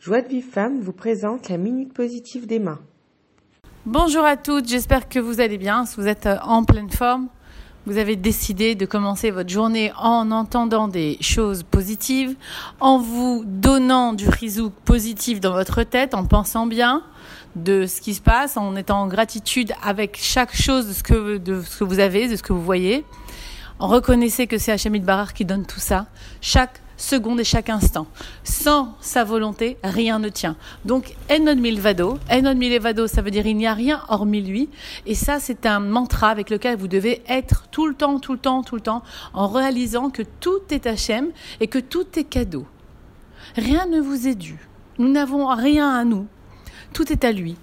Joie de Vive Femme vous présente la Minute Positive d'Emma. Bonjour à toutes, j'espère que vous allez bien, si vous êtes euh, en pleine forme. Vous avez décidé de commencer votre journée en entendant des choses positives, en vous donnant du rizouk positif dans votre tête, en pensant bien de ce qui se passe, en étant en gratitude avec chaque chose de ce que, vous avez, de ce que vous voyez. Reconnaissez que c'est Hachemid Barar qui donne tout ça. Chaque seconde et chaque instant. Sans sa volonté, rien ne tient. Donc, Enon Milvado, Enon Milevado, ça veut dire il n'y a rien hormis lui. Et ça, c'est un mantra avec lequel vous devez être tout le temps, tout le temps, tout le temps, en réalisant que tout est Hachem et que tout est cadeau. Rien ne vous est dû. Nous n'avons rien à nous. Tout est à lui.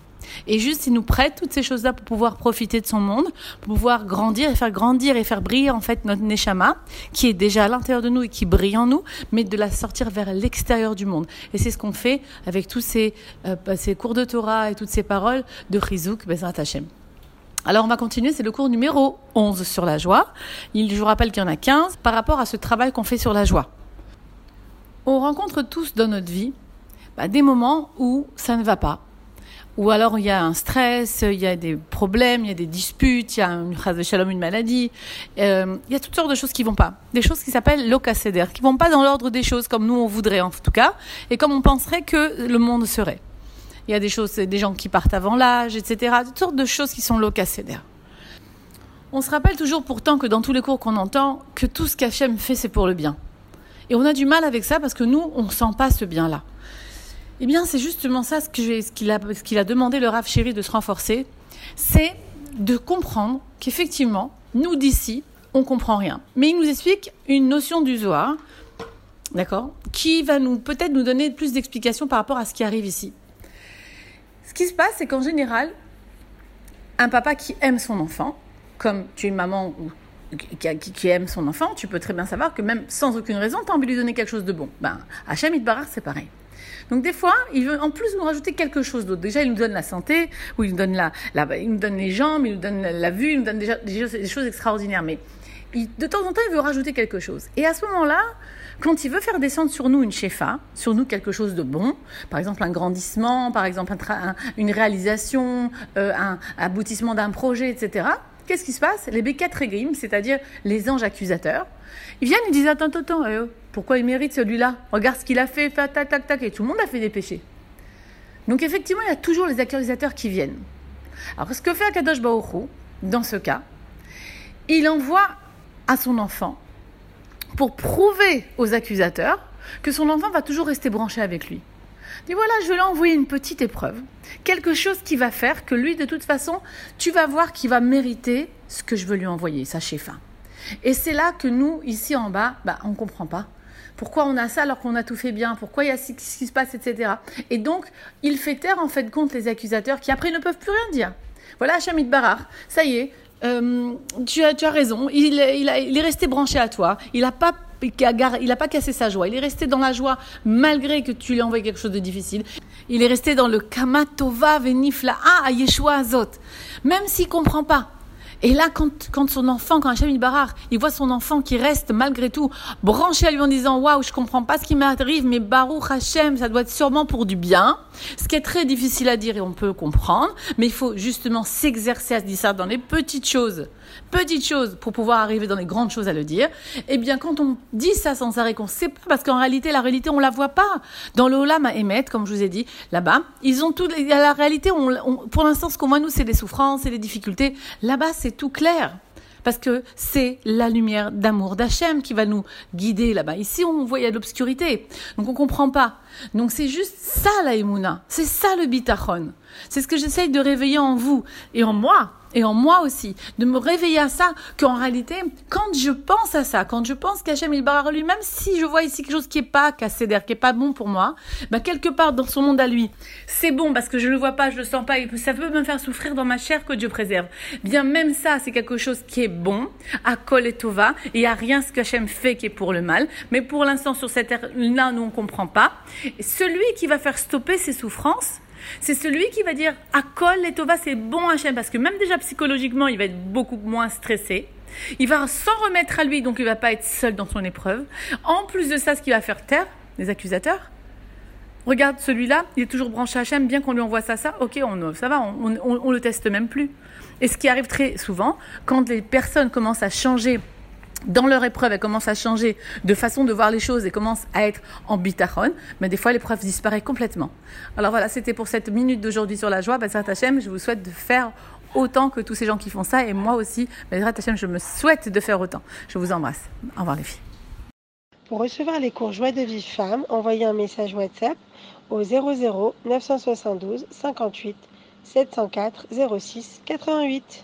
Et juste, il nous prête toutes ces choses-là pour pouvoir profiter de son monde, pour pouvoir grandir et faire grandir et faire briller en fait notre neshama, qui est déjà à l'intérieur de nous et qui brille en nous, mais de la sortir vers l'extérieur du monde. Et c'est ce qu'on fait avec tous ces, euh, ces, cours de Torah et toutes ces paroles de Chizuk Bezrat Hashem. Alors on va continuer, c'est le cours numéro 11 sur la joie. je vous rappelle qu'il y en a 15 par rapport à ce travail qu'on fait sur la joie. On rencontre tous dans notre vie bah, des moments où ça ne va pas, ou alors il y a un stress, il y a des problèmes, il y a des disputes, il y a une de shalom, une maladie, euh, il y a toutes sortes de choses qui vont pas, des choses qui s'appellent locacédaires, qui vont pas dans l'ordre des choses comme nous on voudrait en tout cas, et comme on penserait que le monde serait. Il y a des choses, des gens qui partent avant l'âge, etc. Toutes sortes de choses qui sont locacédaires. On se rappelle toujours pourtant que dans tous les cours qu'on entend, que tout ce qu'Hachem fait, c'est pour le bien. Et on a du mal avec ça parce que nous, on sent pas ce bien-là. Eh bien, c'est justement ça ce qu'il a, demandé le Rav Chéri de se renforcer, c'est de comprendre qu'effectivement, nous d'ici, on comprend rien. Mais il nous explique une notion du Zohar, d'accord, qui va peut-être nous donner plus d'explications par rapport à ce qui arrive ici. Ce qui se passe, c'est qu'en général, un papa qui aime son enfant, comme tu es maman ou qui, aime son enfant, tu peux très bien savoir que même sans aucune raison, tu as envie de lui donner quelque chose de bon. Ben, Hachem Barar, c'est pareil. Donc des fois, il veut en plus nous rajouter quelque chose d'autre. Déjà, il nous donne la santé, ou il nous donne la, il nous donne les jambes, il nous donne la, vue, il nous donne déjà des, choses extraordinaires. Mais de temps en temps, il veut rajouter quelque chose. Et à ce moment-là, quand il veut faire descendre sur nous une shefa, sur nous quelque chose de bon, par exemple un grandissement, par exemple une réalisation, euh, un aboutissement d'un projet, etc., qu'est-ce qui se passe? Les béquettes régrim, c'est-à-dire les anges accusateurs, ils viennent et disent Attends, attends, attends, euh, pourquoi il mérite celui-là Regarde ce qu'il a fait, tac, tac, tac, et tout le monde a fait des péchés. Donc effectivement, il y a toujours les accusateurs qui viennent. Alors ce que fait Akadosh Baoru, dans ce cas, il envoie à son enfant pour prouver aux accusateurs que son enfant va toujours rester branché avec lui. Et voilà, je vais lui envoyer une petite épreuve, quelque chose qui va faire que lui, de toute façon, tu vas voir qu'il va mériter ce que je veux lui envoyer, sa chefa. Et c'est là que nous, ici en bas, bah, on ne comprend pas. Pourquoi on a ça alors qu'on a tout fait bien Pourquoi il y a ce qui se passe, etc. Et donc, il fait taire en fait contre les accusateurs qui après ne peuvent plus rien dire. Voilà Hamid Barar, ça y est, euh, tu, as, raison, il, est resté branché à toi, il n'a pas il n'a pas cassé sa joie. Il est resté dans la joie malgré que tu lui as envoyé quelque chose de difficile. Il est resté dans le kamatova venifla à Yeshua Azot. Même s'il comprend pas. Et là, quand, son enfant, quand Hachem Barar, il voit son enfant qui reste malgré tout branché à lui en disant Waouh, je comprends pas ce qui m'arrive, mais Baruch Hachem, ça doit être sûrement pour du bien. Ce qui est très difficile à dire et on peut comprendre, mais il faut justement s'exercer à se dire ça dans les petites choses, petites choses pour pouvoir arriver dans les grandes choses à le dire. Eh bien, quand on dit ça sans arrêt, qu'on sait pas, parce qu'en réalité, la réalité, on la voit pas. Dans le Olam à comme je vous ai dit, là-bas, ils ont tout, la réalité, pour l'instant, ce qu'on voit nous, c'est les souffrances et les difficultés. Là-bas, c'est tout clair parce que c'est la lumière d'amour d'Hachem qui va nous guider là-bas. Ici, on voit il y a l'obscurité, donc on comprend pas. Donc c'est juste ça la Emouna, c'est ça le bitachon. C'est ce que j'essaye de réveiller en vous et en moi et en moi aussi, de me réveiller à ça, qu'en réalité, quand je pense à ça, quand je pense qu'Hachem il barre lui, même si je vois ici quelque chose qui est pas cassé d'air, qui est pas bon pour moi, bah quelque part dans son monde à lui, c'est bon parce que je le vois pas, je le sens pas, et ça peut me faire souffrir dans ma chair que Dieu préserve. Bien même ça, c'est quelque chose qui est bon, à Kol et Tova, et a rien ce qu'Hachem fait qui est pour le mal, mais pour l'instant sur cette terre-là, nous on comprend pas. celui qui va faire stopper ces souffrances, c'est celui qui va dire Akol et Tova, c'est bon Hachem, parce que même déjà psychologiquement, il va être beaucoup moins stressé. Il va s'en remettre à lui, donc il va pas être seul dans son épreuve. En plus de ça, ce qui va faire taire les accusateurs, regarde celui-là, il est toujours branché HM, bien qu'on lui envoie ça, ça, ok, on, ça va, on, on, on le teste même plus. Et ce qui arrive très souvent, quand les personnes commencent à changer dans leur épreuve, elles commencent à changer de façon de voir les choses et commencent à être en bitachon, mais des fois l'épreuve disparaît complètement. Alors voilà, c'était pour cette minute d'aujourd'hui sur la joie. Bezrat Hashem, je vous souhaite de faire autant que tous ces gens qui font ça et moi aussi, Bezrat Hashem, je me souhaite de faire autant. Je vous embrasse. Au revoir les filles. Pour recevoir les cours Joie de vie femme, envoyez un message WhatsApp au 00 972 58 704 06 88.